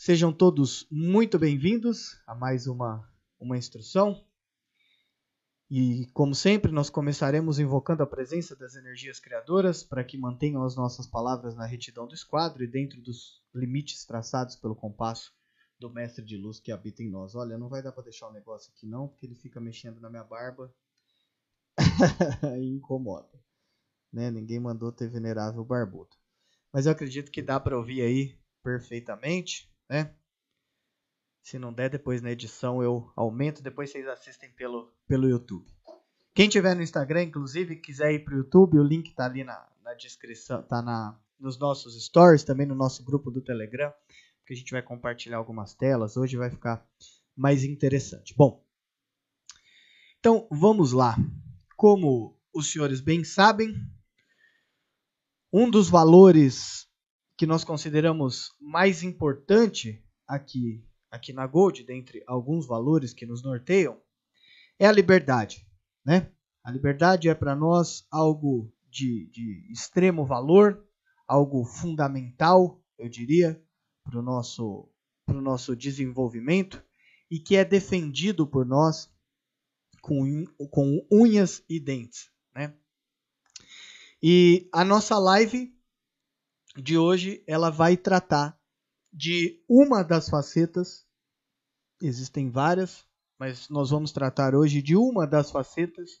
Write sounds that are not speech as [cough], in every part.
Sejam todos muito bem-vindos a mais uma, uma instrução. E, como sempre, nós começaremos invocando a presença das energias criadoras para que mantenham as nossas palavras na retidão do esquadro e dentro dos limites traçados pelo compasso do Mestre de Luz que habita em nós. Olha, não vai dar para deixar o negócio aqui não, porque ele fica mexendo na minha barba e [laughs] incomoda. Né? Ninguém mandou ter venerável barbudo. Mas eu acredito que dá para ouvir aí perfeitamente, né? Se não der, depois na edição eu aumento, depois vocês assistem pelo, pelo YouTube. Quem tiver no Instagram, inclusive, quiser ir para o YouTube, o link está ali na, na descrição, tá na, nos nossos stories, também no nosso grupo do Telegram, que a gente vai compartilhar algumas telas. Hoje vai ficar mais interessante. Bom, então vamos lá. Como os senhores bem sabem, um dos valores que nós consideramos mais importante aqui aqui na Gold, dentre alguns valores que nos norteiam, é a liberdade. Né? A liberdade é para nós algo de, de extremo valor, algo fundamental, eu diria, para o nosso, nosso desenvolvimento e que é defendido por nós com, com unhas e dentes. Né? E a nossa live de hoje ela vai tratar de uma das facetas, existem várias, mas nós vamos tratar hoje de uma das facetas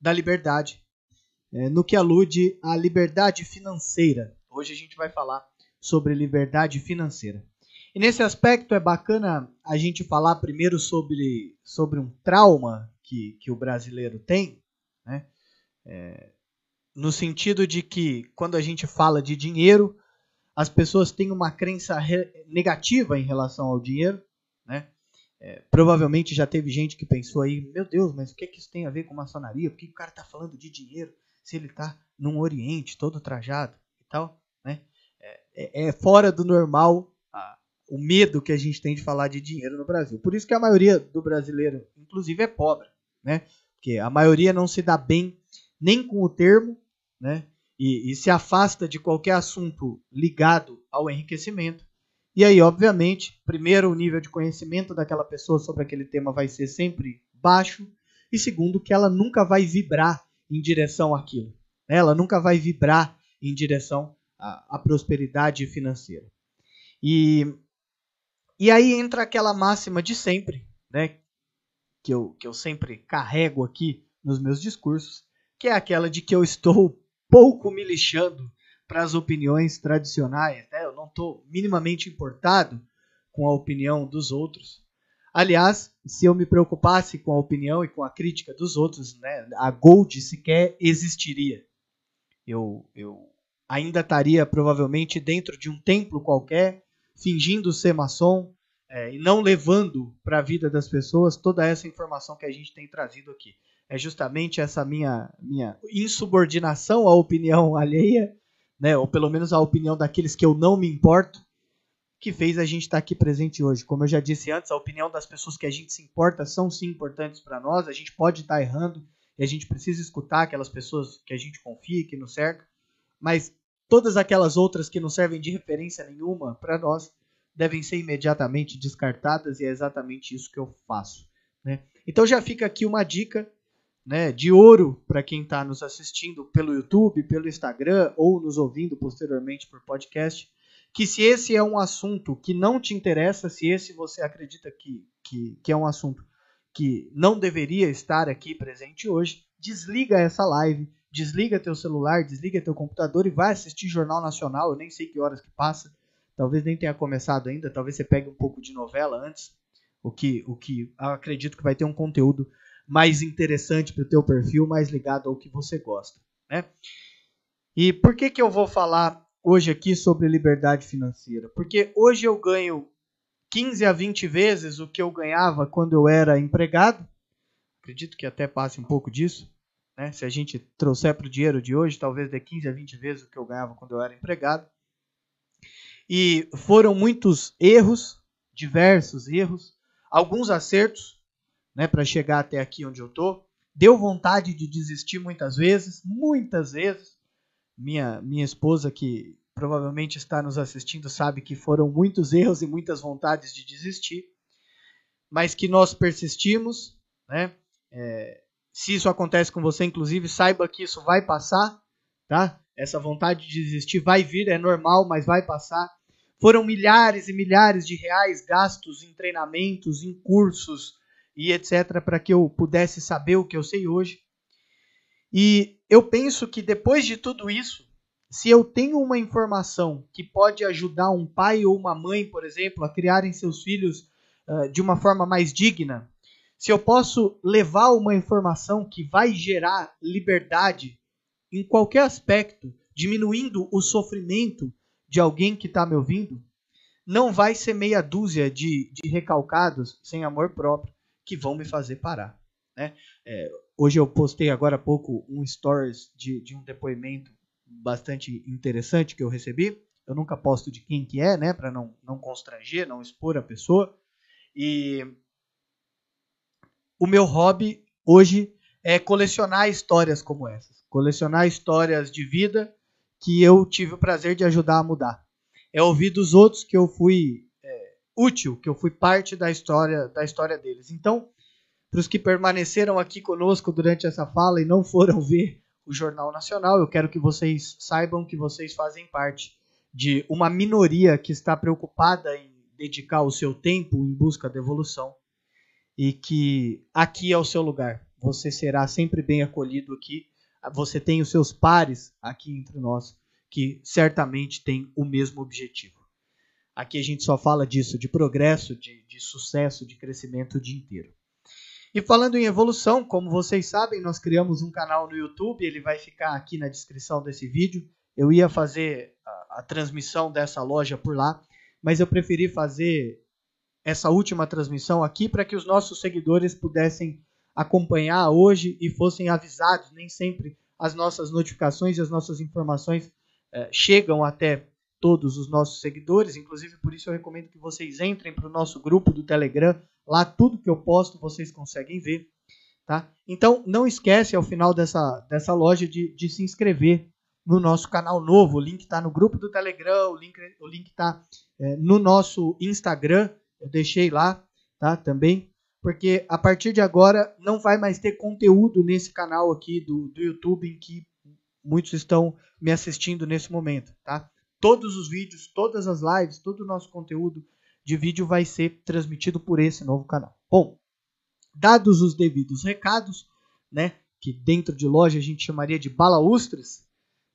da liberdade, é, no que alude à liberdade financeira. Hoje a gente vai falar sobre liberdade financeira. E nesse aspecto é bacana a gente falar primeiro sobre, sobre um trauma que, que o brasileiro tem, né? É, no sentido de que quando a gente fala de dinheiro, as pessoas têm uma crença negativa em relação ao dinheiro, né? É, provavelmente já teve gente que pensou aí, meu Deus, mas o que, que isso tem a ver com maçonaria? Por que o cara está falando de dinheiro se ele está num Oriente todo trajado e tal, né? É, é, é fora do normal a, o medo que a gente tem de falar de dinheiro no Brasil. Por isso que a maioria do brasileiro, inclusive, é pobre, né? Porque a maioria não se dá bem nem com o termo, né? e, e se afasta de qualquer assunto ligado ao enriquecimento. E aí, obviamente, primeiro, o nível de conhecimento daquela pessoa sobre aquele tema vai ser sempre baixo, e segundo, que ela nunca vai vibrar em direção àquilo. Né? Ela nunca vai vibrar em direção à, à prosperidade financeira. E, e aí entra aquela máxima de sempre, né? que, eu, que eu sempre carrego aqui nos meus discursos, que é aquela de que eu estou pouco me lixando para as opiniões tradicionais, né? Eu não estou minimamente importado com a opinião dos outros. Aliás, se eu me preocupasse com a opinião e com a crítica dos outros, né, a Gold sequer existiria. Eu, eu ainda estaria provavelmente dentro de um templo qualquer, fingindo ser maçom é, e não levando para a vida das pessoas toda essa informação que a gente tem trazido aqui é justamente essa minha, minha insubordinação à opinião alheia, né, ou pelo menos à opinião daqueles que eu não me importo, que fez a gente estar aqui presente hoje. Como eu já disse antes, a opinião das pessoas que a gente se importa são sim importantes para nós, a gente pode estar errando e a gente precisa escutar aquelas pessoas que a gente confia, que nos cercam, mas todas aquelas outras que não servem de referência nenhuma para nós devem ser imediatamente descartadas e é exatamente isso que eu faço. Né? Então já fica aqui uma dica né, de ouro para quem está nos assistindo pelo YouTube, pelo Instagram ou nos ouvindo posteriormente por podcast, que se esse é um assunto que não te interessa, se esse você acredita que, que, que é um assunto que não deveria estar aqui presente hoje, desliga essa live, desliga teu celular, desliga teu computador e vai assistir Jornal Nacional. Eu nem sei que horas que passa, talvez nem tenha começado ainda, talvez você pegue um pouco de novela antes, o que, o que acredito que vai ter um conteúdo mais interessante para o teu perfil, mais ligado ao que você gosta, né? E por que que eu vou falar hoje aqui sobre liberdade financeira? Porque hoje eu ganho 15 a 20 vezes o que eu ganhava quando eu era empregado. Acredito que até passe um pouco disso. Né? Se a gente trouxer para o dinheiro de hoje, talvez dê 15 a 20 vezes o que eu ganhava quando eu era empregado. E foram muitos erros, diversos erros, alguns acertos, né, para chegar até aqui onde eu tô. Deu vontade de desistir muitas vezes, muitas vezes. Minha minha esposa que provavelmente está nos assistindo sabe que foram muitos erros e muitas vontades de desistir, mas que nós persistimos, né? É, se isso acontece com você, inclusive, saiba que isso vai passar, tá? Essa vontade de desistir vai vir, é normal, mas vai passar. Foram milhares e milhares de reais gastos em treinamentos, em cursos e etc. para que eu pudesse saber o que eu sei hoje. E eu penso que depois de tudo isso, se eu tenho uma informação que pode ajudar um pai ou uma mãe, por exemplo, a criarem seus filhos uh, de uma forma mais digna, se eu posso levar uma informação que vai gerar liberdade em qualquer aspecto, diminuindo o sofrimento de alguém que está me ouvindo, não vai ser meia dúzia de, de recalcados sem amor próprio que vão me fazer parar. Né? É, hoje eu postei agora há pouco um stories de, de um depoimento bastante interessante que eu recebi. Eu nunca posto de quem que é, né, para não, não constranger, não expor a pessoa. E o meu hobby hoje é colecionar histórias como essas, colecionar histórias de vida que eu tive o prazer de ajudar a mudar. É ouvir dos outros que eu fui útil, que eu fui parte da história da história deles. Então, para os que permaneceram aqui conosco durante essa fala e não foram [laughs] ver o Jornal Nacional, eu quero que vocês saibam que vocês fazem parte de uma minoria que está preocupada em dedicar o seu tempo em busca da evolução e que aqui é o seu lugar. Você será sempre bem acolhido aqui. Você tem os seus pares aqui entre nós que certamente têm o mesmo objetivo. Aqui a gente só fala disso, de progresso, de, de sucesso, de crescimento o dia inteiro. E falando em evolução, como vocês sabem, nós criamos um canal no YouTube, ele vai ficar aqui na descrição desse vídeo. Eu ia fazer a, a transmissão dessa loja por lá, mas eu preferi fazer essa última transmissão aqui para que os nossos seguidores pudessem acompanhar hoje e fossem avisados. Nem sempre as nossas notificações e as nossas informações eh, chegam até todos os nossos seguidores. Inclusive, por isso eu recomendo que vocês entrem para o nosso grupo do Telegram. Lá tudo que eu posto vocês conseguem ver. Tá? Então, não esquece ao final dessa, dessa loja de, de se inscrever no nosso canal novo. O link está no grupo do Telegram, o link o link está é, no nosso Instagram. Eu deixei lá, tá? Também, porque a partir de agora não vai mais ter conteúdo nesse canal aqui do, do YouTube em que muitos estão me assistindo nesse momento, tá? Todos os vídeos, todas as lives, todo o nosso conteúdo de vídeo vai ser transmitido por esse novo canal. Bom, dados os devidos recados, né? Que dentro de loja a gente chamaria de balaustres.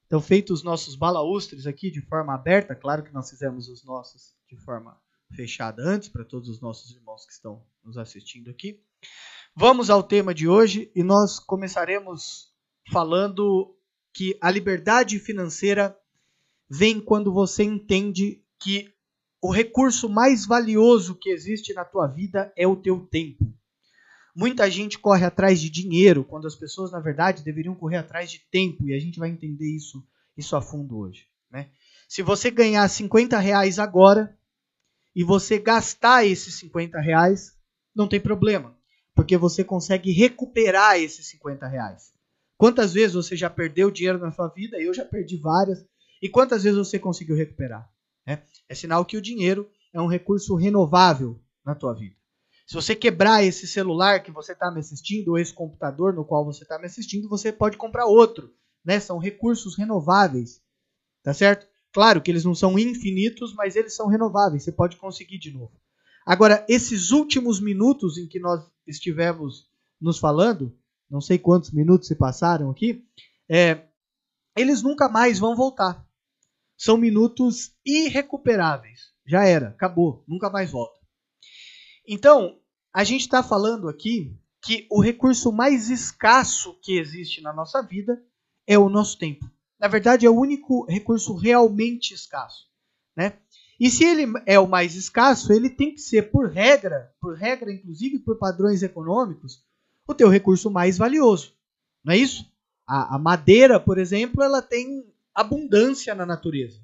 Então, feitos os nossos balaustres aqui de forma aberta, claro que nós fizemos os nossos de forma fechada antes para todos os nossos irmãos que estão nos assistindo aqui. Vamos ao tema de hoje e nós começaremos falando que a liberdade financeira vem quando você entende que o recurso mais valioso que existe na tua vida é o teu tempo. Muita gente corre atrás de dinheiro, quando as pessoas, na verdade, deveriam correr atrás de tempo, e a gente vai entender isso, isso a fundo hoje. Né? Se você ganhar 50 reais agora, e você gastar esses 50 reais, não tem problema, porque você consegue recuperar esses 50 reais. Quantas vezes você já perdeu dinheiro na sua vida? Eu já perdi várias. E quantas vezes você conseguiu recuperar? É, é sinal que o dinheiro é um recurso renovável na tua vida. Se você quebrar esse celular que você está me assistindo, ou esse computador no qual você está me assistindo, você pode comprar outro. Né? São recursos renováveis. Tá certo? Claro que eles não são infinitos, mas eles são renováveis. Você pode conseguir de novo. Agora, esses últimos minutos em que nós estivemos nos falando, não sei quantos minutos se passaram aqui, é, eles nunca mais vão voltar. São minutos irrecuperáveis. Já era, acabou, nunca mais volta. Então, a gente está falando aqui que o recurso mais escasso que existe na nossa vida é o nosso tempo na verdade, é o único recurso realmente escasso. Né? E se ele é o mais escasso, ele tem que ser, por regra, por regra, inclusive por padrões econômicos, o teu recurso mais valioso. Não é isso? A, a madeira, por exemplo, ela tem abundância na natureza.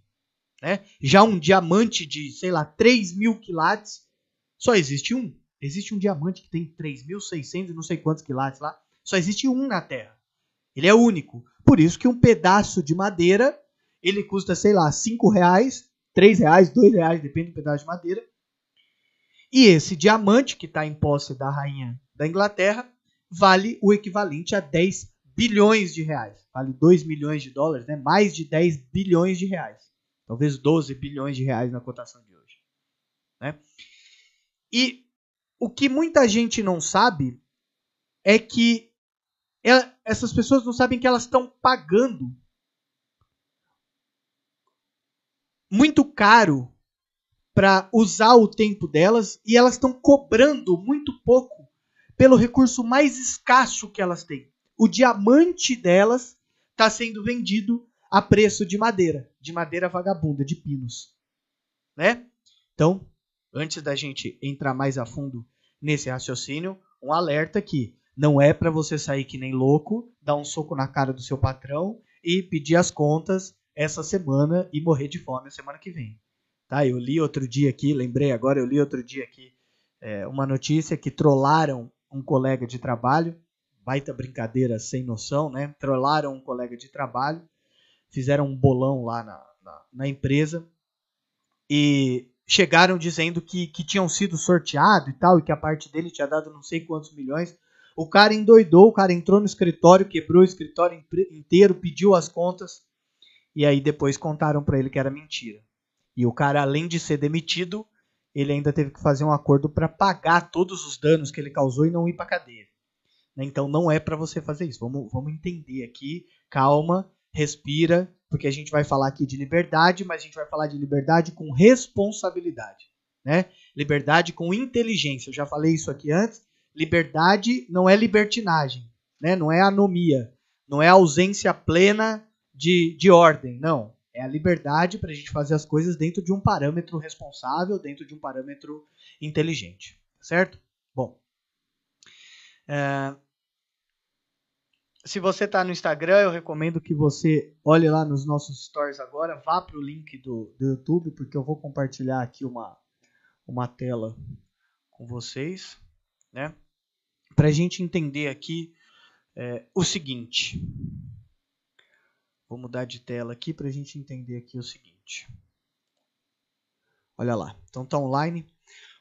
Né? Já um diamante de, sei lá, 3 mil quilates, só existe um. Existe um diamante que tem 3.600 e não sei quantos quilates lá. Só existe um na Terra. Ele é único. Por isso que um pedaço de madeira ele custa, sei lá, 5 reais, 3 reais, 2 reais, depende do pedaço de madeira. E esse diamante, que está em posse da rainha da Inglaterra, vale o equivalente a 10 bilhões de reais. Vale 2 milhões de dólares, né? mais de 10 bilhões de reais. Talvez 12 bilhões de reais na cotação de hoje. Né? E o que muita gente não sabe é que ela, essas pessoas não sabem que elas estão pagando muito caro para usar o tempo delas e elas estão cobrando muito pouco pelo recurso mais escasso que elas têm. O diamante delas está sendo vendido a preço de madeira, de madeira vagabunda, de pinos, né? Então, antes da gente entrar mais a fundo nesse raciocínio, um alerta que não é para você sair que nem louco, dar um soco na cara do seu patrão e pedir as contas essa semana e morrer de fome a semana que vem. Tá? Eu li outro dia aqui, lembrei agora, eu li outro dia aqui é, uma notícia que trollaram um colega de trabalho, baita brincadeira sem noção, né? Trollaram um colega de trabalho, fizeram um bolão lá na, na, na empresa e chegaram dizendo que, que tinham sido sorteado e tal, e que a parte dele tinha dado não sei quantos milhões. O cara endoidou, o cara entrou no escritório, quebrou o escritório inteiro, pediu as contas e aí depois contaram para ele que era mentira. E o cara, além de ser demitido, ele ainda teve que fazer um acordo para pagar todos os danos que ele causou e não ir para cadeia. Né? Então não é para você fazer isso. Vamos, vamos entender aqui, calma, respira, porque a gente vai falar aqui de liberdade, mas a gente vai falar de liberdade com responsabilidade, né? Liberdade com inteligência. Eu já falei isso aqui antes. Liberdade não é libertinagem, né? Não é anomia, não é ausência plena de, de ordem. Não. É a liberdade para a gente fazer as coisas dentro de um parâmetro responsável, dentro de um parâmetro inteligente. Certo? Bom. É, se você está no Instagram, eu recomendo que você olhe lá nos nossos stories agora, vá para o link do, do YouTube, porque eu vou compartilhar aqui uma, uma tela com vocês, né? Para a gente entender aqui é, o seguinte. Vou mudar de tela aqui para a gente entender aqui o seguinte. Olha lá, então tá online.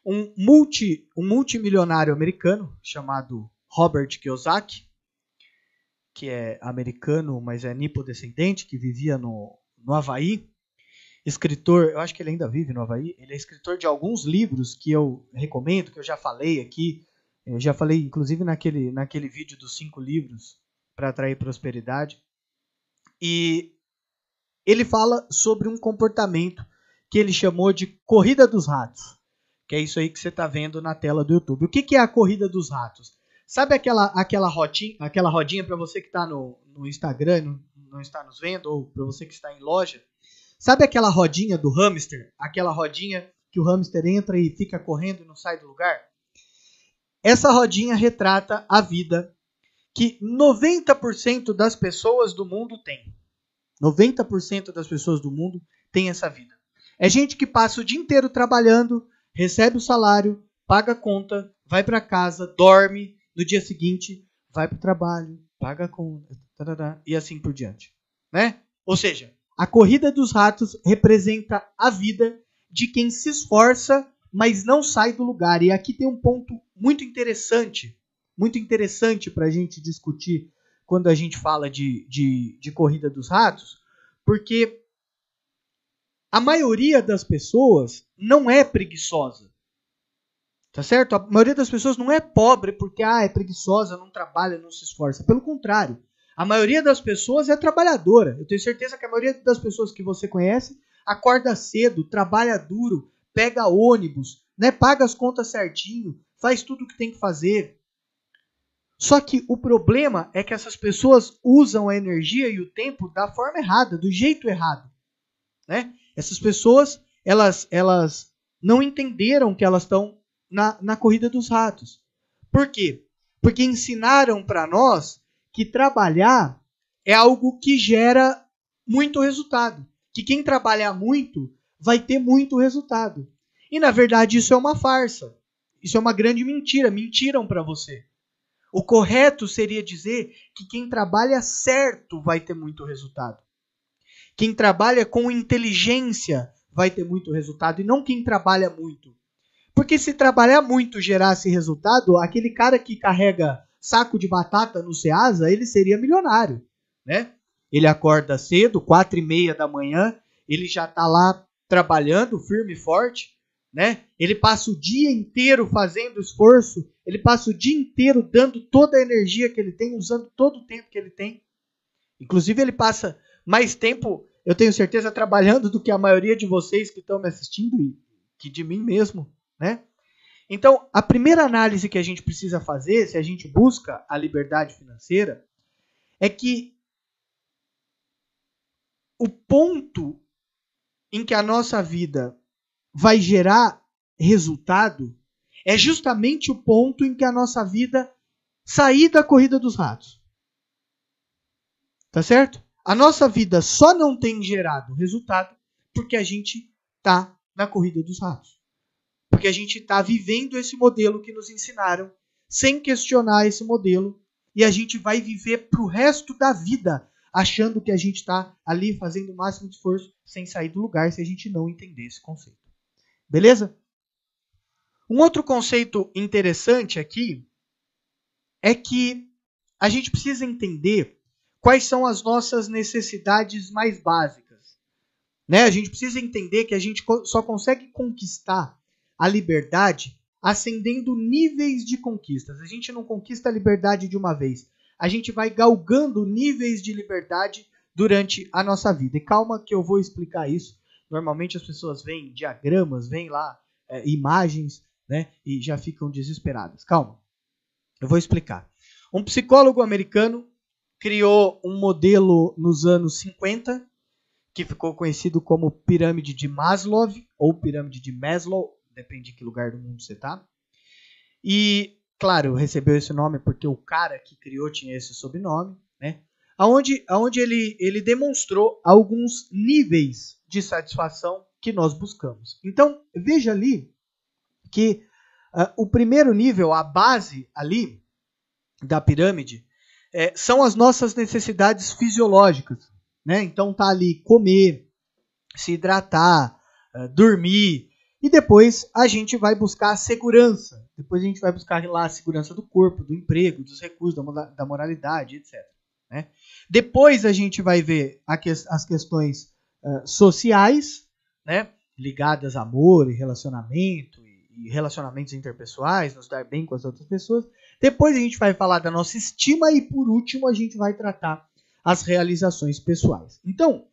Um, multi, um multimilionário americano chamado Robert Kiyosaki, que é americano, mas é nipodescendente, que vivia no, no Havaí. Escritor, eu acho que ele ainda vive no Havaí. Ele é escritor de alguns livros que eu recomendo, que eu já falei aqui. Eu já falei, inclusive, naquele, naquele vídeo dos cinco livros para atrair prosperidade. E ele fala sobre um comportamento que ele chamou de corrida dos ratos, que é isso aí que você está vendo na tela do YouTube. O que, que é a corrida dos ratos? Sabe aquela, aquela rodinha, aquela rodinha para você que está no, no Instagram, não, não está nos vendo, ou para você que está em loja? Sabe aquela rodinha do hamster? Aquela rodinha que o hamster entra e fica correndo e não sai do lugar? Essa rodinha retrata a vida que 90% das pessoas do mundo têm. 90% das pessoas do mundo têm essa vida. É gente que passa o dia inteiro trabalhando, recebe o salário, paga a conta, vai para casa, dorme, no dia seguinte vai para o trabalho, paga a conta, tarará, e assim por diante, né? Ou seja, a corrida dos ratos representa a vida de quem se esforça, mas não sai do lugar. E aqui tem um ponto muito interessante muito interessante para a gente discutir quando a gente fala de, de, de corrida dos ratos, porque a maioria das pessoas não é preguiçosa. Tá certo? A maioria das pessoas não é pobre porque ah, é preguiçosa, não trabalha, não se esforça. Pelo contrário, a maioria das pessoas é trabalhadora. Eu tenho certeza que a maioria das pessoas que você conhece acorda cedo, trabalha duro, pega ônibus, né, paga as contas certinho, faz tudo o que tem que fazer, só que o problema é que essas pessoas usam a energia e o tempo da forma errada, do jeito errado. Né? Essas pessoas, elas, elas não entenderam que elas estão na, na corrida dos ratos. Por quê? Porque ensinaram para nós que trabalhar é algo que gera muito resultado. Que quem trabalhar muito vai ter muito resultado. E na verdade isso é uma farsa. Isso é uma grande mentira. Mentiram para você. O correto seria dizer que quem trabalha certo vai ter muito resultado. Quem trabalha com inteligência vai ter muito resultado e não quem trabalha muito. Porque se trabalhar muito gerasse resultado, aquele cara que carrega saco de batata no Ceasa, ele seria milionário, né? Ele acorda cedo, quatro e meia da manhã, ele já está lá trabalhando firme e forte, né? Ele passa o dia inteiro fazendo esforço, ele passa o dia inteiro dando toda a energia que ele tem, usando todo o tempo que ele tem. Inclusive ele passa mais tempo, eu tenho certeza, trabalhando do que a maioria de vocês que estão me assistindo e que de mim mesmo, né? Então, a primeira análise que a gente precisa fazer, se a gente busca a liberdade financeira, é que o ponto em que a nossa vida vai gerar resultado é justamente o ponto em que a nossa vida sair da corrida dos ratos. Tá certo? A nossa vida só não tem gerado resultado porque a gente tá na corrida dos ratos. Porque a gente está vivendo esse modelo que nos ensinaram, sem questionar esse modelo, e a gente vai viver para o resto da vida achando que a gente está ali fazendo o máximo de esforço sem sair do lugar se a gente não entender esse conceito. Beleza? Um outro conceito interessante aqui é que a gente precisa entender quais são as nossas necessidades mais básicas. Né? A gente precisa entender que a gente só consegue conquistar a liberdade ascendendo níveis de conquistas. A gente não conquista a liberdade de uma vez a gente vai galgando níveis de liberdade durante a nossa vida. E calma que eu vou explicar isso. Normalmente as pessoas veem diagramas, veem lá é, imagens, né, e já ficam desesperadas. Calma. Eu vou explicar. Um psicólogo americano criou um modelo nos anos 50 que ficou conhecido como pirâmide de Maslow ou pirâmide de Maslow, depende de que lugar do mundo você está. E claro, recebeu esse nome porque o cara que criou tinha esse sobrenome, né? Aonde, aonde ele, ele demonstrou alguns níveis de satisfação que nós buscamos. Então, veja ali que uh, o primeiro nível, a base ali da pirâmide, é, são as nossas necessidades fisiológicas. Né? Então, tá ali comer, se hidratar, uh, dormir, e depois a gente vai buscar a segurança. Depois a gente vai buscar lá a segurança do corpo, do emprego, dos recursos, da moralidade, etc. Né? Depois a gente vai ver as questões uh, sociais, né? ligadas a amor e relacionamento, e relacionamentos interpessoais, nos dar bem com as outras pessoas. Depois a gente vai falar da nossa estima e, por último, a gente vai tratar as realizações pessoais. Então,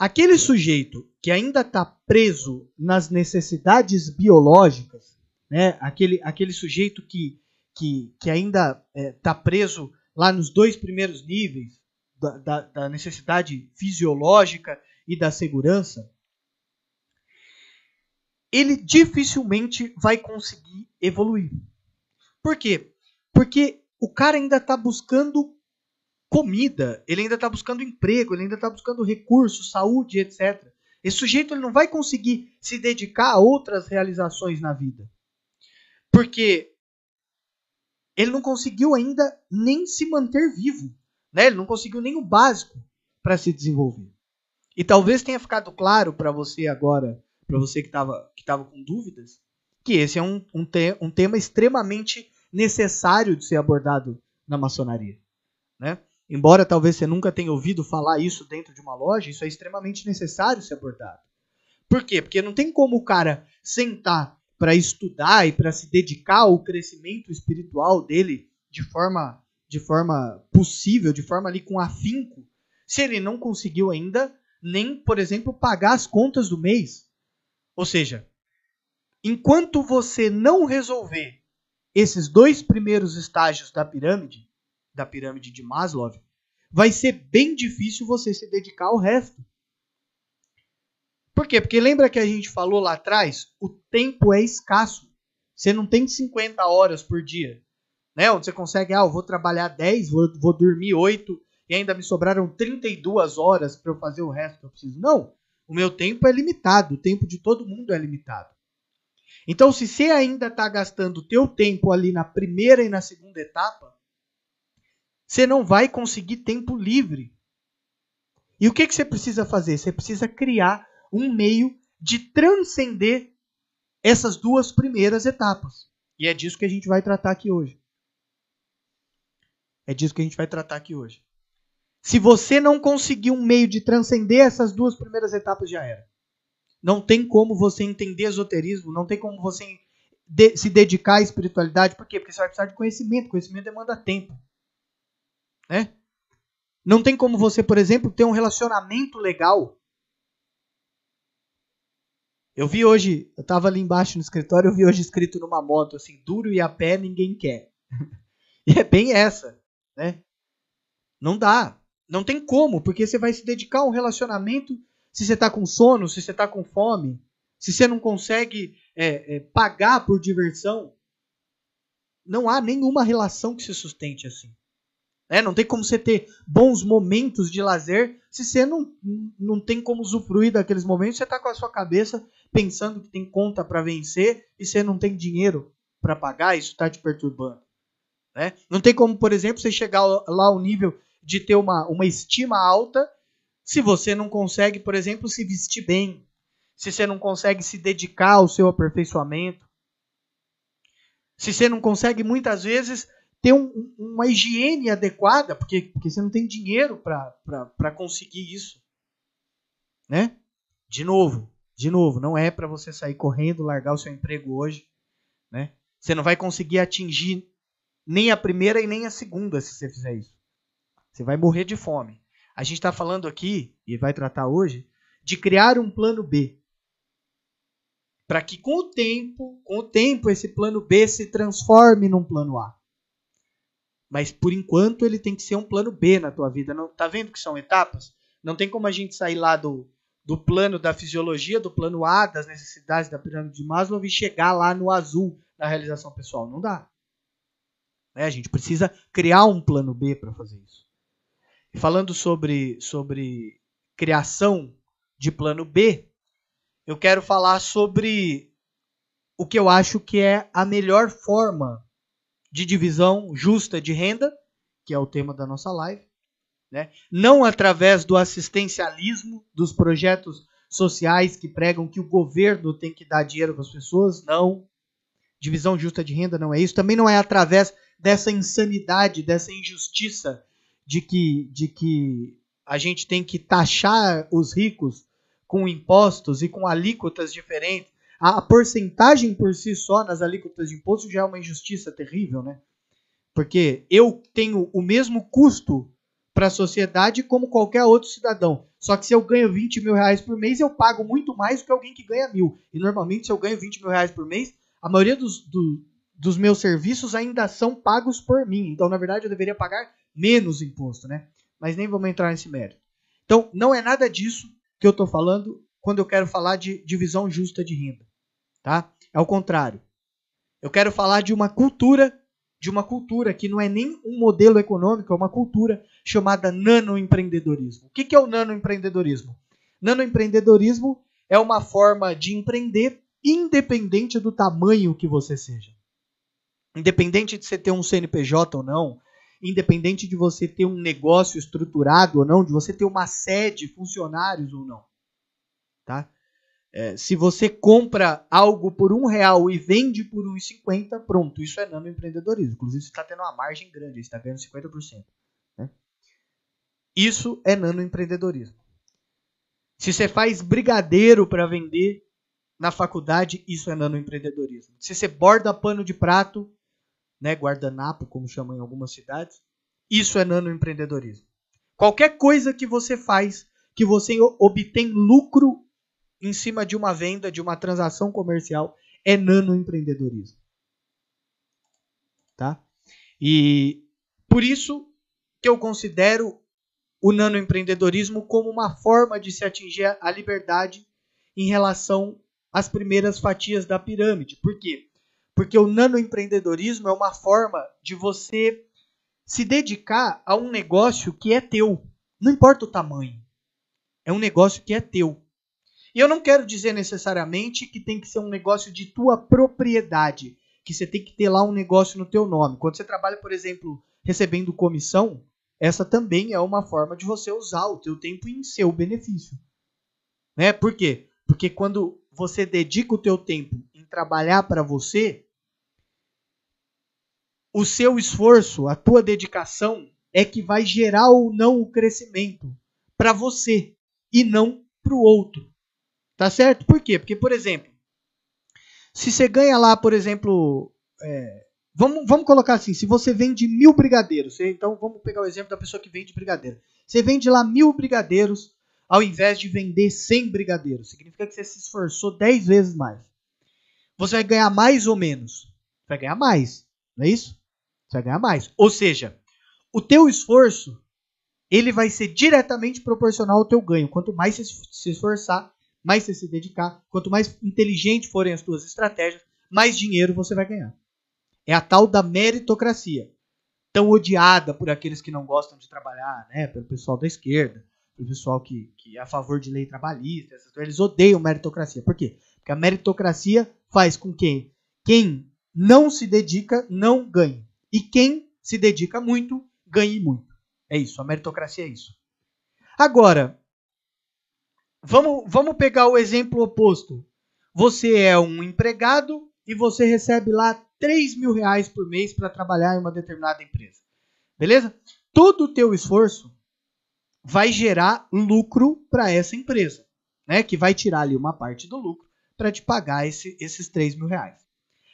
aquele sujeito que ainda está preso nas necessidades biológicas, né? aquele, aquele sujeito que, que, que ainda está é, tá preso lá nos dois primeiros níveis da, da, da necessidade fisiológica e da segurança, ele dificilmente vai conseguir evoluir. Por quê? Porque o cara ainda está buscando comida, ele ainda está buscando emprego, ele ainda está buscando recursos, saúde, etc. Esse sujeito ele não vai conseguir se dedicar a outras realizações na vida. Porque ele não conseguiu ainda nem se manter vivo. Né? Ele não conseguiu nem o básico para se desenvolver. E talvez tenha ficado claro para você agora, para você que estava que tava com dúvidas, que esse é um, um, te, um tema extremamente necessário de ser abordado na maçonaria. Né? Embora talvez você nunca tenha ouvido falar isso dentro de uma loja, isso é extremamente necessário ser abordado. Por quê? Porque não tem como o cara sentar para estudar e para se dedicar ao crescimento espiritual dele de forma de forma possível, de forma ali com afinco, se ele não conseguiu ainda nem, por exemplo, pagar as contas do mês. Ou seja, enquanto você não resolver esses dois primeiros estágios da pirâmide, da pirâmide de Maslow, vai ser bem difícil você se dedicar ao resto. Por quê? Porque lembra que a gente falou lá atrás? O tempo é escasso. Você não tem 50 horas por dia. Né? Onde você consegue, ah, eu vou trabalhar 10, vou, vou dormir 8 e ainda me sobraram 32 horas para eu fazer o resto que eu preciso. Não. O meu tempo é limitado. O tempo de todo mundo é limitado. Então, se você ainda está gastando o teu tempo ali na primeira e na segunda etapa, você não vai conseguir tempo livre. E o que, que você precisa fazer? Você precisa criar um meio de transcender essas duas primeiras etapas. E é disso que a gente vai tratar aqui hoje. É disso que a gente vai tratar aqui hoje. Se você não conseguir um meio de transcender essas duas primeiras etapas, já era. Não tem como você entender esoterismo, não tem como você de, se dedicar à espiritualidade. Por quê? Porque você vai precisar de conhecimento. Conhecimento demanda tempo. Né? Não tem como você, por exemplo, ter um relacionamento legal. Eu vi hoje, eu estava ali embaixo no escritório, eu vi hoje escrito numa moto assim, duro e a pé ninguém quer. [laughs] e é bem essa, né? Não dá. Não tem como, porque você vai se dedicar a um relacionamento se você está com sono, se você está com fome, se você não consegue é, é, pagar por diversão. Não há nenhuma relação que se sustente assim. É, não tem como você ter bons momentos de lazer se você não, não tem como usufruir daqueles momentos. Você está com a sua cabeça pensando que tem conta para vencer e você não tem dinheiro para pagar, isso está te perturbando. Né? Não tem como, por exemplo, você chegar lá ao nível de ter uma, uma estima alta se você não consegue, por exemplo, se vestir bem, se você não consegue se dedicar ao seu aperfeiçoamento, se você não consegue muitas vezes ter um, uma higiene adequada, porque, porque você não tem dinheiro para conseguir isso. Né? De novo, de novo, não é para você sair correndo, largar o seu emprego hoje. Né? Você não vai conseguir atingir nem a primeira e nem a segunda se você fizer isso. Você vai morrer de fome. A gente está falando aqui, e vai tratar hoje, de criar um plano B. Para que com o tempo, com o tempo, esse plano B se transforme num plano A. Mas por enquanto ele tem que ser um plano B na tua vida. Não, tá vendo que são etapas? Não tem como a gente sair lá do, do plano da fisiologia, do plano A, das necessidades da pirâmide de Maslow e chegar lá no azul da realização pessoal. Não dá. É, a gente precisa criar um plano B para fazer isso. E falando sobre, sobre criação de plano B, eu quero falar sobre o que eu acho que é a melhor forma de divisão justa de renda, que é o tema da nossa live, né? não através do assistencialismo dos projetos sociais que pregam que o governo tem que dar dinheiro para as pessoas, não. Divisão justa de renda não é isso. Também não é através dessa insanidade, dessa injustiça de que, de que a gente tem que taxar os ricos com impostos e com alíquotas diferentes a porcentagem por si só nas alíquotas de imposto já é uma injustiça terrível, né? Porque eu tenho o mesmo custo para a sociedade como qualquer outro cidadão. Só que se eu ganho 20 mil reais por mês, eu pago muito mais do que alguém que ganha mil. E normalmente, se eu ganho 20 mil reais por mês, a maioria dos, do, dos meus serviços ainda são pagos por mim. Então, na verdade, eu deveria pagar menos imposto, né? Mas nem vamos entrar nesse mérito. Então, não é nada disso que eu estou falando quando eu quero falar de divisão justa de renda tá? É o contrário. Eu quero falar de uma cultura, de uma cultura que não é nem um modelo econômico, é uma cultura chamada nanoempreendedorismo. O que é o nanoempreendedorismo? Nanoempreendedorismo é uma forma de empreender independente do tamanho que você seja. Independente de você ter um CNPJ ou não, independente de você ter um negócio estruturado ou não, de você ter uma sede, funcionários ou não. Tá? É, se você compra algo por um real e vende por 1,50, pronto, isso é nanoempreendedorismo. Inclusive, você está tendo uma margem grande, você está ganhando 50%. Né? Isso é nanoempreendedorismo. Se você faz brigadeiro para vender na faculdade, isso é nanoempreendedorismo. Se você borda pano de prato, né, guardanapo, como chamam em algumas cidades, isso é nanoempreendedorismo. Qualquer coisa que você faz, que você obtém lucro em cima de uma venda, de uma transação comercial, é nanoempreendedorismo. Tá? E por isso que eu considero o nanoempreendedorismo como uma forma de se atingir a liberdade em relação às primeiras fatias da pirâmide. Por quê? Porque o nanoempreendedorismo é uma forma de você se dedicar a um negócio que é teu. Não importa o tamanho. É um negócio que é teu. E eu não quero dizer necessariamente que tem que ser um negócio de tua propriedade, que você tem que ter lá um negócio no teu nome. Quando você trabalha, por exemplo, recebendo comissão, essa também é uma forma de você usar o teu tempo em seu benefício. Né? Por quê? Porque quando você dedica o teu tempo em trabalhar para você, o seu esforço, a tua dedicação é que vai gerar ou não o crescimento para você e não para o outro. Tá certo? Por quê? Porque, por exemplo, se você ganha lá, por exemplo, é, vamos, vamos colocar assim, se você vende mil brigadeiros, então vamos pegar o exemplo da pessoa que vende brigadeiro. Você vende lá mil brigadeiros ao invés de vender 100 brigadeiros. Significa que você se esforçou 10 vezes mais. Você vai ganhar mais ou menos? Vai ganhar mais, não é isso? Você vai ganhar mais. Ou seja, o teu esforço ele vai ser diretamente proporcional ao teu ganho. Quanto mais você se esforçar, mais você se dedicar, quanto mais inteligente forem as tuas estratégias, mais dinheiro você vai ganhar. É a tal da meritocracia, tão odiada por aqueles que não gostam de trabalhar, né? Pelo pessoal da esquerda, pelo pessoal que, que é a favor de lei trabalhista, eles odeiam meritocracia. Por quê? Porque a meritocracia faz com que quem não se dedica não ganhe. E quem se dedica muito, ganhe muito. É isso, a meritocracia é isso. Agora, vamos, vamos pegar o exemplo oposto. Você é um empregado e você recebe lá 3 mil reais por mês para trabalhar em uma determinada empresa. Beleza? Todo o teu esforço vai gerar lucro para essa empresa, né? Que vai tirar ali uma parte do lucro para te pagar esse, esses 3 mil reais.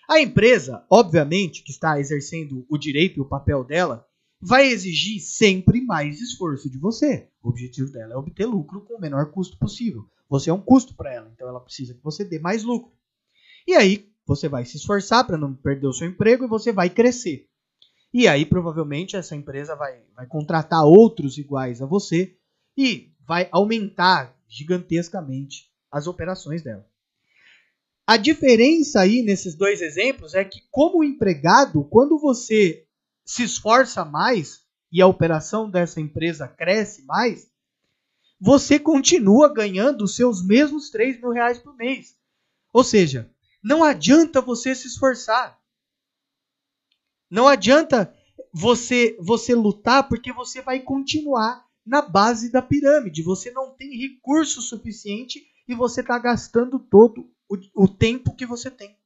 A empresa, obviamente, que está exercendo o direito e o papel dela, vai exigir sempre mais esforço de você. O objetivo dela é obter lucro com o menor custo possível. Você é um custo para ela, então ela precisa que você dê mais lucro. E aí você vai se esforçar para não perder o seu emprego e você vai crescer. E aí provavelmente essa empresa vai, vai contratar outros iguais a você e vai aumentar gigantescamente as operações dela. A diferença aí nesses dois exemplos é que, como empregado, quando você se esforça mais e a operação dessa empresa cresce mais, você continua ganhando os seus mesmos 3 mil reais por mês. Ou seja, não adianta você se esforçar. Não adianta você você lutar porque você vai continuar na base da pirâmide. Você não tem recurso suficiente e você está gastando todo o, o tempo que você tem.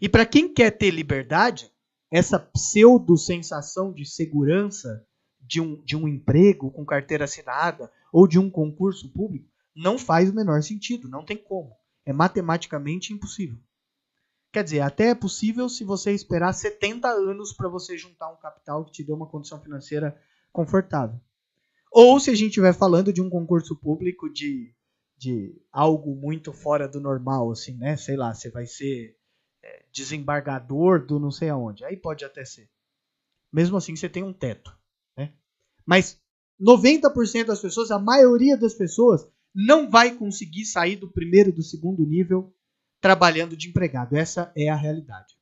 E para quem quer ter liberdade, essa pseudo-sensação de segurança de um, de um emprego com carteira assinada ou de um concurso público não faz o menor sentido, não tem como. É matematicamente impossível. Quer dizer, até é possível se você esperar 70 anos para você juntar um capital que te dê uma condição financeira confortável. Ou se a gente estiver falando de um concurso público de, de algo muito fora do normal, assim, né? Sei lá, você vai ser desembargador do não sei aonde. Aí pode até ser. Mesmo assim, você tem um teto. Né? Mas 90% das pessoas, a maioria das pessoas, não vai conseguir sair do primeiro e do segundo nível trabalhando de empregado. Essa é a realidade.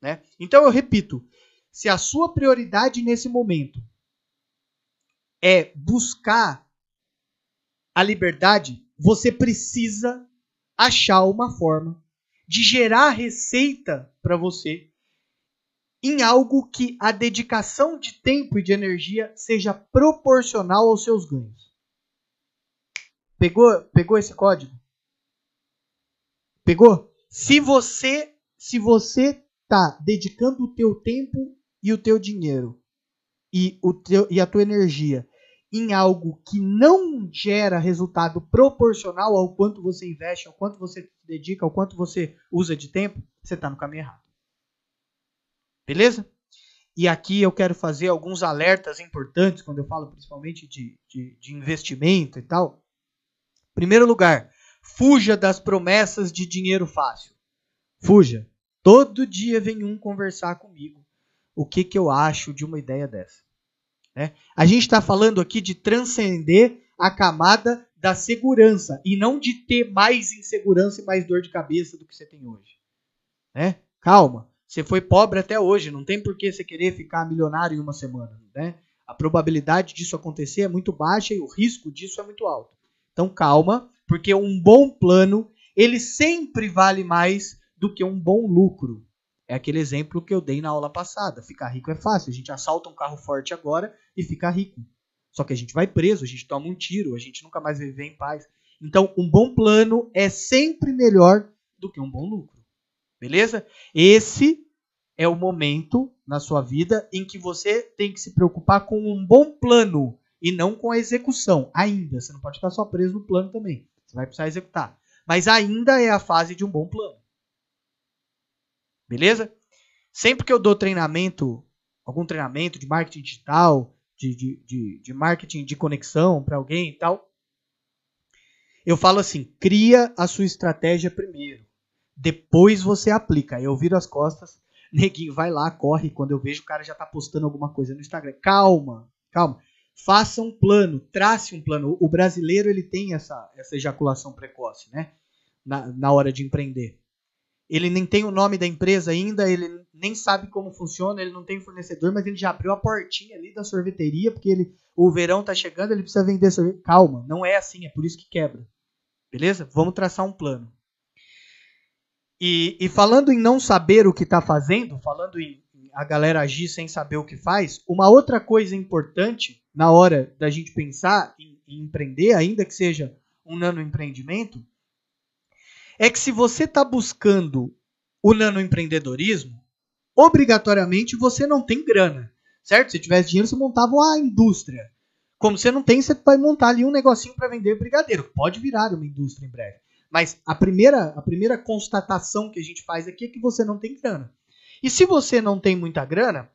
Né? Então eu repito: se a sua prioridade nesse momento é buscar a liberdade, você precisa achar uma forma de gerar receita para você em algo que a dedicação de tempo e de energia seja proporcional aos seus ganhos. Pegou, pegou esse código? Pegou? Se você se você tá dedicando o teu tempo e o teu dinheiro e, o teu, e a tua energia em algo que não gera resultado proporcional ao quanto você investe, ao quanto você dedica, ao quanto você usa de tempo, você está no caminho errado. Beleza? E aqui eu quero fazer alguns alertas importantes quando eu falo principalmente de, de, de investimento e tal. Primeiro lugar, fuja das promessas de dinheiro fácil. Fuja. Todo dia vem um conversar comigo o que, que eu acho de uma ideia dessa. Né? A gente está falando aqui de transcender a camada da segurança e não de ter mais insegurança e mais dor de cabeça do que você tem hoje. Né? Calma, você foi pobre até hoje, não tem por que você querer ficar milionário em uma semana. Né? A probabilidade disso acontecer é muito baixa e o risco disso é muito alto. Então calma, porque um bom plano ele sempre vale mais do que um bom lucro. É aquele exemplo que eu dei na aula passada. Ficar rico é fácil. A gente assalta um carro forte agora e fica rico. Só que a gente vai preso, a gente toma um tiro, a gente nunca mais vai viver em paz. Então, um bom plano é sempre melhor do que um bom lucro. Beleza? Esse é o momento na sua vida em que você tem que se preocupar com um bom plano e não com a execução. Ainda, você não pode ficar só preso no plano também. Você vai precisar executar. Mas ainda é a fase de um bom plano. Beleza? Sempre que eu dou treinamento, algum treinamento de marketing digital, de, de, de, de marketing de conexão para alguém e tal, eu falo assim: cria a sua estratégia primeiro. Depois você aplica. Eu viro as costas, [laughs] neguinho vai lá, corre. Quando eu vejo o cara já tá postando alguma coisa no Instagram. Calma, calma. Faça um plano, trace um plano. O brasileiro ele tem essa, essa ejaculação precoce, né? Na, na hora de empreender. Ele nem tem o nome da empresa ainda, ele nem sabe como funciona, ele não tem fornecedor, mas ele já abriu a portinha ali da sorveteria, porque ele, o verão tá chegando, ele precisa vender sorvete. Calma, não é assim, é por isso que quebra. Beleza? Vamos traçar um plano. E, e falando em não saber o que está fazendo, falando em a galera agir sem saber o que faz, uma outra coisa importante na hora da gente pensar em, em empreender, ainda que seja um nano empreendimento, é que se você está buscando o nano empreendedorismo, obrigatoriamente você não tem grana, certo? Se tivesse dinheiro, você montava uma indústria. Como você não tem, você vai montar ali um negocinho para vender brigadeiro. Pode virar uma indústria em breve. Mas a primeira, a primeira constatação que a gente faz aqui é que você não tem grana. E se você não tem muita grana,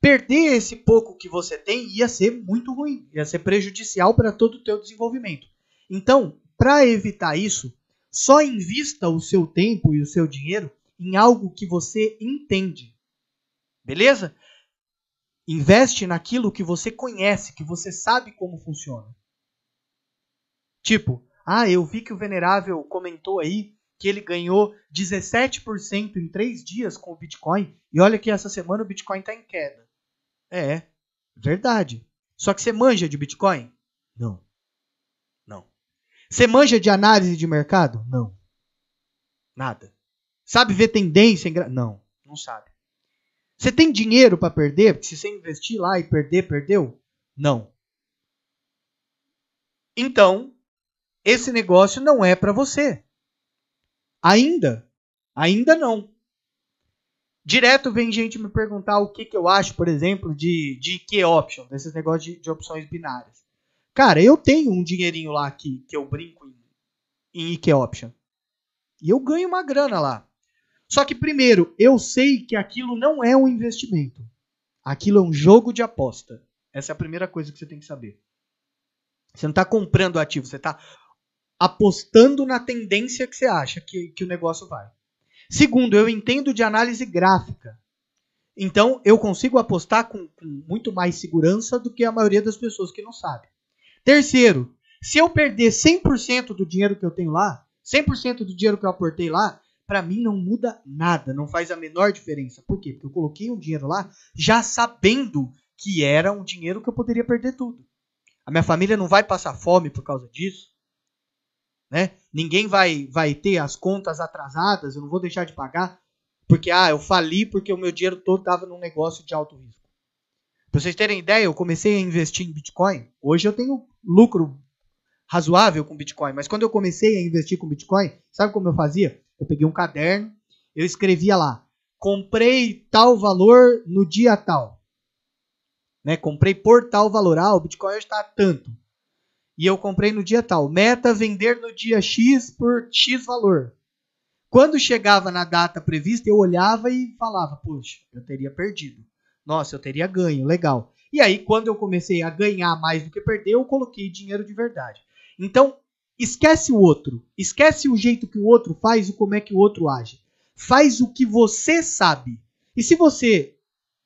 perder esse pouco que você tem ia ser muito ruim, ia ser prejudicial para todo o teu desenvolvimento. Então, para evitar isso, só invista o seu tempo e o seu dinheiro em algo que você entende. Beleza? Investe naquilo que você conhece, que você sabe como funciona. Tipo, ah, eu vi que o Venerável comentou aí que ele ganhou 17% em três dias com o Bitcoin. E olha que essa semana o Bitcoin está em queda. É, verdade. Só que você manja de Bitcoin? Não. Você manja de análise de mercado? Não. Nada. Sabe ver tendência? Em... Não, não sabe. Você tem dinheiro para perder? Porque se você investir lá e perder, perdeu? Não. Então, esse negócio não é para você. Ainda. Ainda não. Direto vem gente me perguntar o que, que eu acho, por exemplo, de, de IQ Option, desses negócios de, de opções binárias. Cara, eu tenho um dinheirinho lá que, que eu brinco em, em IQ Option. E eu ganho uma grana lá. Só que, primeiro, eu sei que aquilo não é um investimento. Aquilo é um jogo de aposta. Essa é a primeira coisa que você tem que saber. Você não está comprando ativo, você está apostando na tendência que você acha que, que o negócio vai. Segundo, eu entendo de análise gráfica. Então, eu consigo apostar com, com, muito mais segurança do que a maioria das pessoas que não sabe. Terceiro, se eu perder 100% do dinheiro que eu tenho lá, 100% do dinheiro que eu aportei lá, para mim não muda nada, não faz a menor diferença. Por quê? Porque eu coloquei um dinheiro lá já sabendo que era um dinheiro que eu poderia perder tudo. A minha família não vai passar fome por causa disso. Né? Ninguém vai, vai ter as contas atrasadas, eu não vou deixar de pagar, porque ah, eu fali porque o meu dinheiro todo estava num negócio de alto risco. Para vocês terem ideia, eu comecei a investir em Bitcoin. Hoje eu tenho lucro razoável com Bitcoin, mas quando eu comecei a investir com Bitcoin, sabe como eu fazia? Eu peguei um caderno, eu escrevia lá: comprei tal valor no dia tal. Né? Comprei por tal valor. Ah, o Bitcoin está tanto e eu comprei no dia tal. Meta vender no dia X por X valor. Quando chegava na data prevista, eu olhava e falava: Poxa, eu teria perdido. Nossa, eu teria ganho, legal. E aí, quando eu comecei a ganhar mais do que perder, eu coloquei dinheiro de verdade. Então, esquece o outro. Esquece o jeito que o outro faz e como é que o outro age. Faz o que você sabe. E se você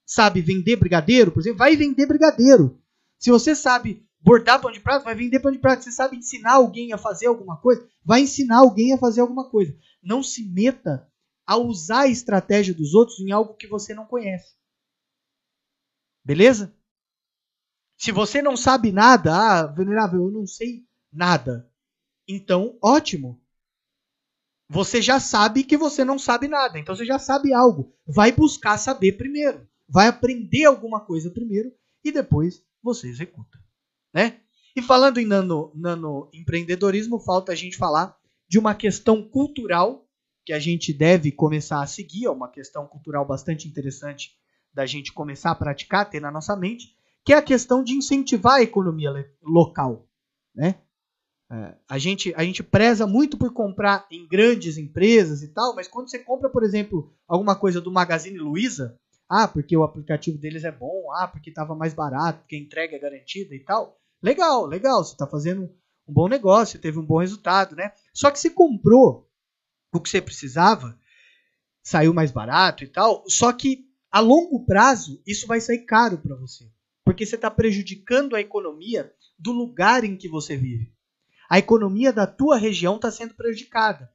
sabe vender brigadeiro, por exemplo, vai vender brigadeiro. Se você sabe bordar pão de prato, vai vender pão de prato. Você sabe ensinar alguém a fazer alguma coisa? Vai ensinar alguém a fazer alguma coisa. Não se meta a usar a estratégia dos outros em algo que você não conhece. Beleza? Se você não sabe nada, ah, venerável, eu não sei nada. Então, ótimo. você já sabe que você não sabe nada. Então você já sabe algo. Vai buscar saber primeiro. Vai aprender alguma coisa primeiro e depois você executa. Né? E falando em nano, nano empreendedorismo, falta a gente falar de uma questão cultural que a gente deve começar a seguir, é uma questão cultural bastante interessante da gente começar a praticar, ter na nossa mente, que é a questão de incentivar a economia local. Né? É, a, gente, a gente preza muito por comprar em grandes empresas e tal, mas quando você compra, por exemplo, alguma coisa do Magazine Luiza, ah, porque o aplicativo deles é bom, ah, porque estava mais barato, porque a entrega é garantida e tal, legal, legal, você está fazendo um bom negócio, teve um bom resultado, né? Só que você comprou o que você precisava, saiu mais barato e tal, só que a longo prazo isso vai sair caro para você, porque você está prejudicando a economia do lugar em que você vive a economia da tua região está sendo prejudicada.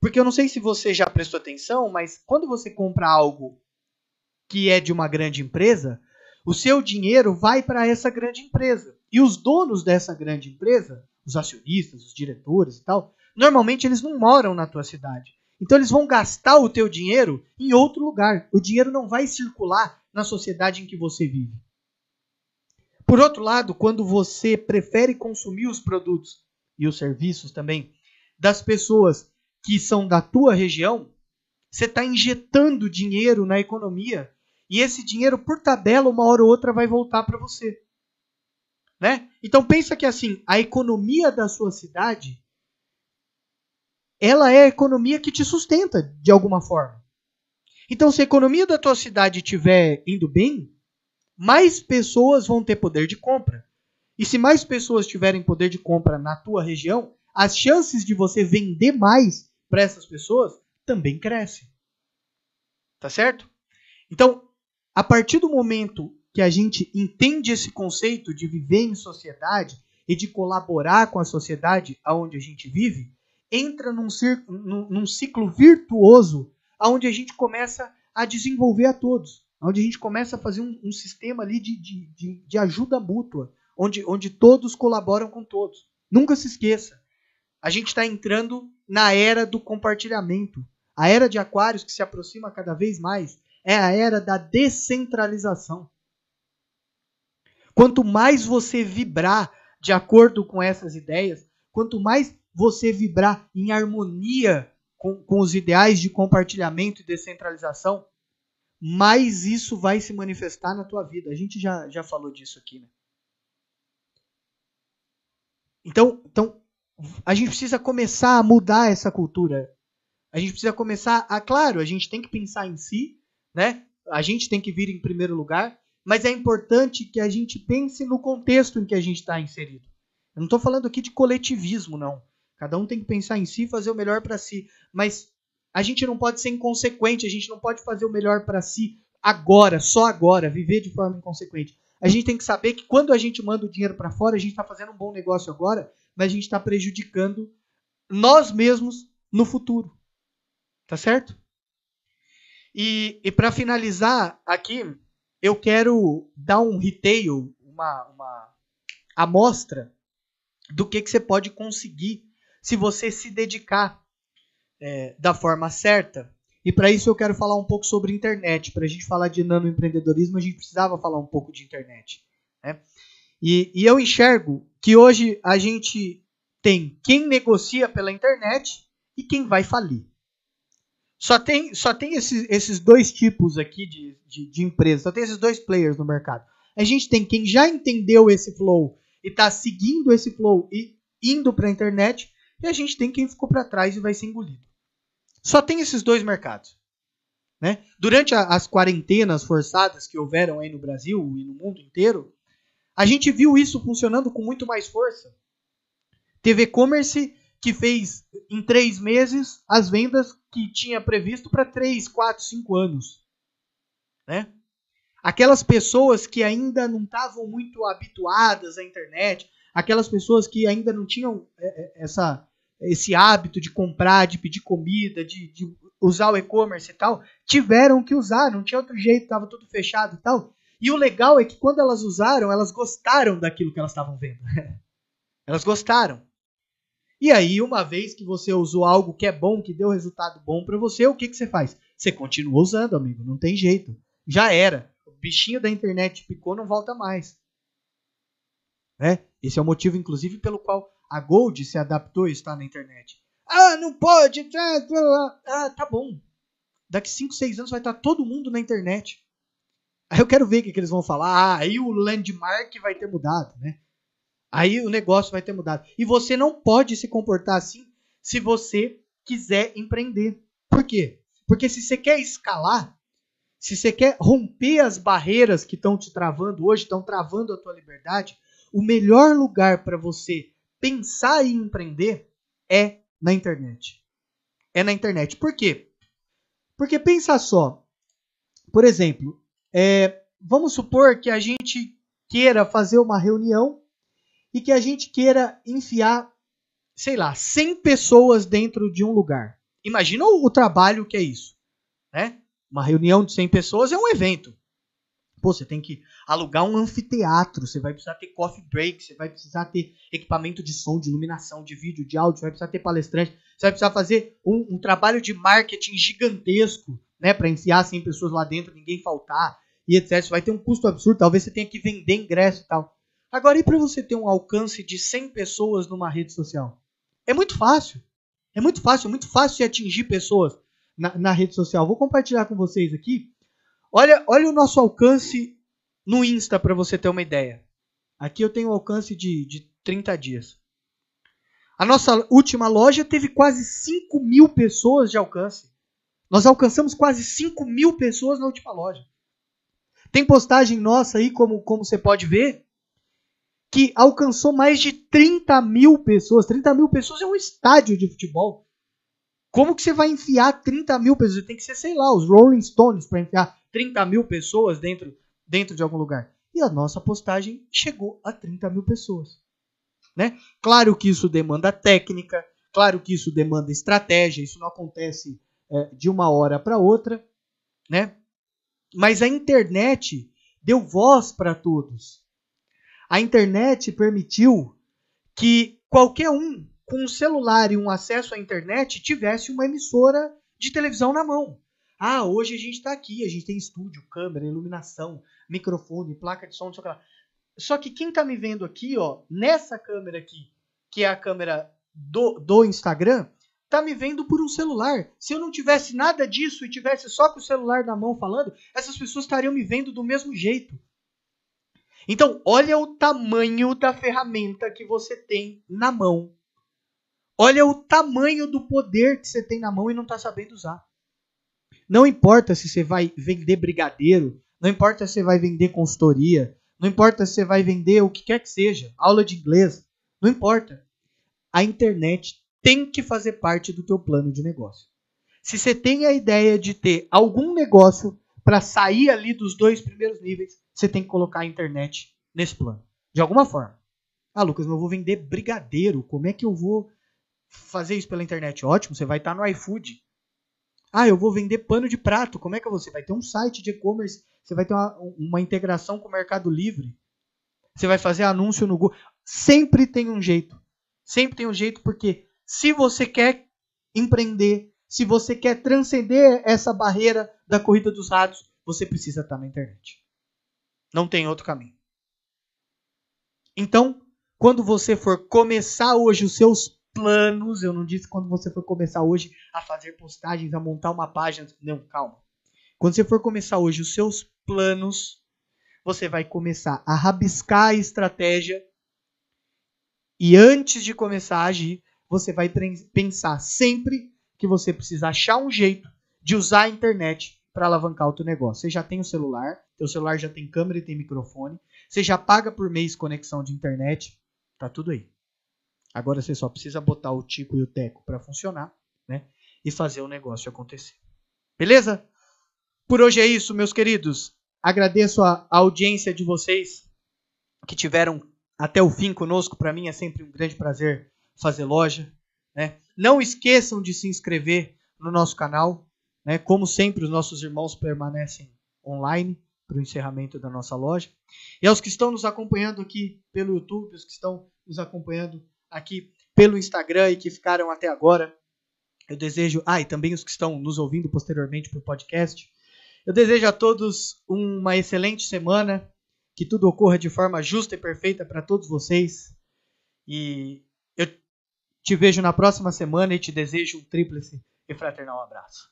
Porque eu não sei se você já prestou atenção, mas quando você compra algo que é de uma grande empresa, o seu dinheiro vai para essa grande empresa. E os donos dessa grande empresa, os acionistas, os diretores e tal, normalmente eles não moram na tua cidade. Então eles vão gastar o teu dinheiro em outro lugar. O dinheiro não vai circular na sociedade em que você vive. Por outro lado, quando você prefere consumir os produtos e os serviços também das pessoas que são da tua região, você está injetando dinheiro na economia e esse dinheiro, por tabela, uma hora ou outra vai voltar para você. Né? Então pensa que assim, a economia da sua cidade ela é a economia que te sustenta de alguma forma. Então, se a economia da tua cidade estiver indo bem, mais pessoas vão ter poder de compra. E se mais pessoas tiverem poder de compra na tua região, as chances de você vender mais para essas pessoas também crescem. Tá certo? Então, a partir do momento que a gente entende esse conceito de viver em sociedade e de colaborar com a sociedade aonde a gente vive, entra num, num ciclo virtuoso aonde a gente começa a desenvolver a todos, onde a gente começa a fazer um, um sistema ali de, de, de, de ajuda mútua, onde, onde todos colaboram com todos. Nunca se esqueça, a gente está entrando na era do compartilhamento. A era de Aquários, que se aproxima cada vez mais, é a era da descentralização. Quanto mais você vibrar de acordo com essas ideias, quanto mais você vibrar em harmonia com, com os ideais de compartilhamento e descentralização, mais isso vai se manifestar na tua vida. A gente já, já falou disso aqui, né? Então, então a gente precisa começar a mudar essa cultura. A gente precisa começar a, claro, a gente tem que pensar em si, né? A gente tem que vir em primeiro lugar, mas é importante que a gente pense no contexto em que a gente está inserido. Eu não estou falando aqui de coletivismo, não. Cada um tem que pensar em si fazer o melhor para si. Mas a gente não pode ser inconsequente, a gente não pode fazer o melhor para si agora, só agora, viver de forma inconsequente. A gente tem que saber que quando a gente manda o dinheiro para fora, a gente está fazendo um bom negócio agora, mas a gente está prejudicando nós mesmos no futuro. Tá certo? E, e para finalizar aqui, eu quero dar um retail, uma, uma amostra do que, que você pode conseguir se você se dedicar é, da forma certa e para isso eu quero falar um pouco sobre internet. Para a gente falar de nanoempreendedorismo, a gente precisava falar um pouco de internet. Né? E, e eu enxergo que hoje a gente tem quem negocia pela internet e quem vai falir. Só tem, só tem esses, esses dois tipos aqui de, de, de empresas, só tem esses dois players no mercado. A gente tem quem já entendeu esse flow e está seguindo esse flow e indo para a internet, e a gente tem quem ficou para trás e vai ser engolido. Só tem esses dois mercados. Né? Durante a, as quarentenas forçadas que houveram aí no Brasil e no mundo inteiro, a gente viu isso funcionando com muito mais força. TV Commerce que fez em três meses as vendas que tinha previsto para três, quatro, cinco anos. Né? Aquelas pessoas que ainda não estavam muito habituadas à internet, aquelas pessoas que ainda não tinham é, é, essa esse hábito de comprar, de pedir comida, de, de usar o e-commerce e tal, tiveram que usar, não tinha outro jeito, estava tudo fechado e tal. E o legal é que quando elas usaram, elas gostaram daquilo que elas estavam vendo. [laughs] elas gostaram. E aí, uma vez que você usou algo que é bom, que deu resultado bom para você, o que, que você faz? Você continua usando, amigo, não tem jeito. Já era. O bichinho da internet picou, não volta mais. Né? Esse é o motivo, inclusive, pelo qual a Gold se adaptou e está na internet. Ah, não pode! Ah, tá bom. Daqui 5, 6 anos vai estar todo mundo na internet. Aí eu quero ver o que, que eles vão falar. Ah, aí o landmark vai ter mudado, né? Aí o negócio vai ter mudado. E você não pode se comportar assim se você quiser empreender. Por quê? Porque se você quer escalar, se você quer romper as barreiras que estão te travando hoje, estão travando a tua liberdade, o melhor lugar para você pensar em empreender é na internet. É na internet. Por quê? Porque pensa só. Por exemplo, é, vamos supor que a gente queira fazer uma reunião e que a gente queira enfiar, sei lá, 100 pessoas dentro de um lugar. Imagina o, o trabalho que é isso, né? Uma reunião de 100 pessoas é um evento. Pô, você tem que alugar um anfiteatro, você vai precisar ter coffee break, você vai precisar ter equipamento de som, de iluminação, de vídeo, de áudio, você vai precisar ter palestrante, você vai precisar fazer um, um trabalho de marketing gigantesco, né, para enfiar 100 pessoas lá dentro, ninguém faltar e etc. Você vai ter um custo absurdo, talvez você tenha que vender ingresso e tal. Agora, e para você ter um alcance de 100 pessoas numa rede social? É muito fácil. É muito fácil, é muito fácil de atingir pessoas na, na rede social. Vou compartilhar com vocês aqui. Olha, olha o nosso alcance no Insta para você ter uma ideia. Aqui eu tenho um alcance de, de 30 dias. A nossa última loja teve quase 5 mil pessoas de alcance. Nós alcançamos quase 5 mil pessoas na última loja. Tem postagem nossa aí, como, como você pode ver, que alcançou mais de 30 mil pessoas. 30 mil pessoas é um estádio de futebol. Como que você vai enfiar 30 mil pessoas? Tem que ser, sei lá, os Rolling Stones para enfiar 30 mil pessoas dentro, dentro de algum lugar. E a nossa postagem chegou a 30 mil pessoas. Né? Claro que isso demanda técnica, claro que isso demanda estratégia, isso não acontece é, de uma hora para outra, né? Mas a internet deu voz para todos. A internet permitiu que qualquer um com um celular e um acesso à internet tivesse uma emissora de televisão na mão. Ah, hoje a gente está aqui, a gente tem estúdio, câmera, iluminação, microfone, placa de som, não sei o que lá. Só que quem está me vendo aqui, ó, nessa câmera aqui, que é a câmera do, do Instagram, tá me vendo por um celular. Se eu não tivesse nada disso e tivesse só com o celular na mão falando, essas pessoas estariam me vendo do mesmo jeito. Então, olha o tamanho da ferramenta que você tem na mão. Olha o tamanho do poder que você tem na mão e não está sabendo usar. Não importa se você vai vender brigadeiro, não importa se você vai vender consultoria, não importa se você vai vender o que quer que seja, aula de inglês, não importa. A internet tem que fazer parte do teu plano de negócio. Se você tem a ideia de ter algum negócio para sair ali dos dois primeiros níveis, você tem que colocar a internet nesse plano. De alguma forma. Ah, Lucas, eu vou vender brigadeiro. Como é que eu vou fazer isso pela internet? Ótimo, você vai estar no iFood. Ah, eu vou vender pano de prato. Como é que você vai ter um site de e-commerce? Você vai ter uma, uma integração com o Mercado Livre. Você vai fazer anúncio no Google. Sempre tem um jeito. Sempre tem um jeito, porque se você quer empreender, se você quer transcender essa barreira da corrida dos ratos, você precisa estar na internet. Não tem outro caminho. Então, quando você for começar hoje os seus planos, eu não disse quando você for começar hoje a fazer postagens, a montar uma página. Não, calma. Quando você for começar hoje os seus planos, você vai começar a rabiscar a estratégia. E antes de começar a agir, você vai pensar sempre que você precisa achar um jeito de usar a internet para alavancar o teu negócio. Você já tem o celular, teu celular já tem câmera e tem microfone, você já paga por mês conexão de internet, tá tudo aí. Agora você só precisa botar o Tico e o Teco para funcionar, né? E fazer o negócio acontecer. Beleza? Por hoje é isso, meus queridos. Agradeço a audiência de vocês que tiveram até o fim conosco. Para mim é sempre um grande prazer fazer loja. Né? Não esqueçam de se inscrever no nosso canal. Né? Como sempre, os nossos irmãos permanecem online para o encerramento da nossa loja. E aos que estão nos acompanhando aqui pelo YouTube, os que estão nos acompanhando aqui pelo Instagram e que ficaram até agora. Eu desejo, ah, e também os que estão nos ouvindo posteriormente pelo podcast. Eu desejo a todos uma excelente semana, que tudo ocorra de forma justa e perfeita para todos vocês. E eu te vejo na próxima semana e te desejo um tríplice e fraternal abraço.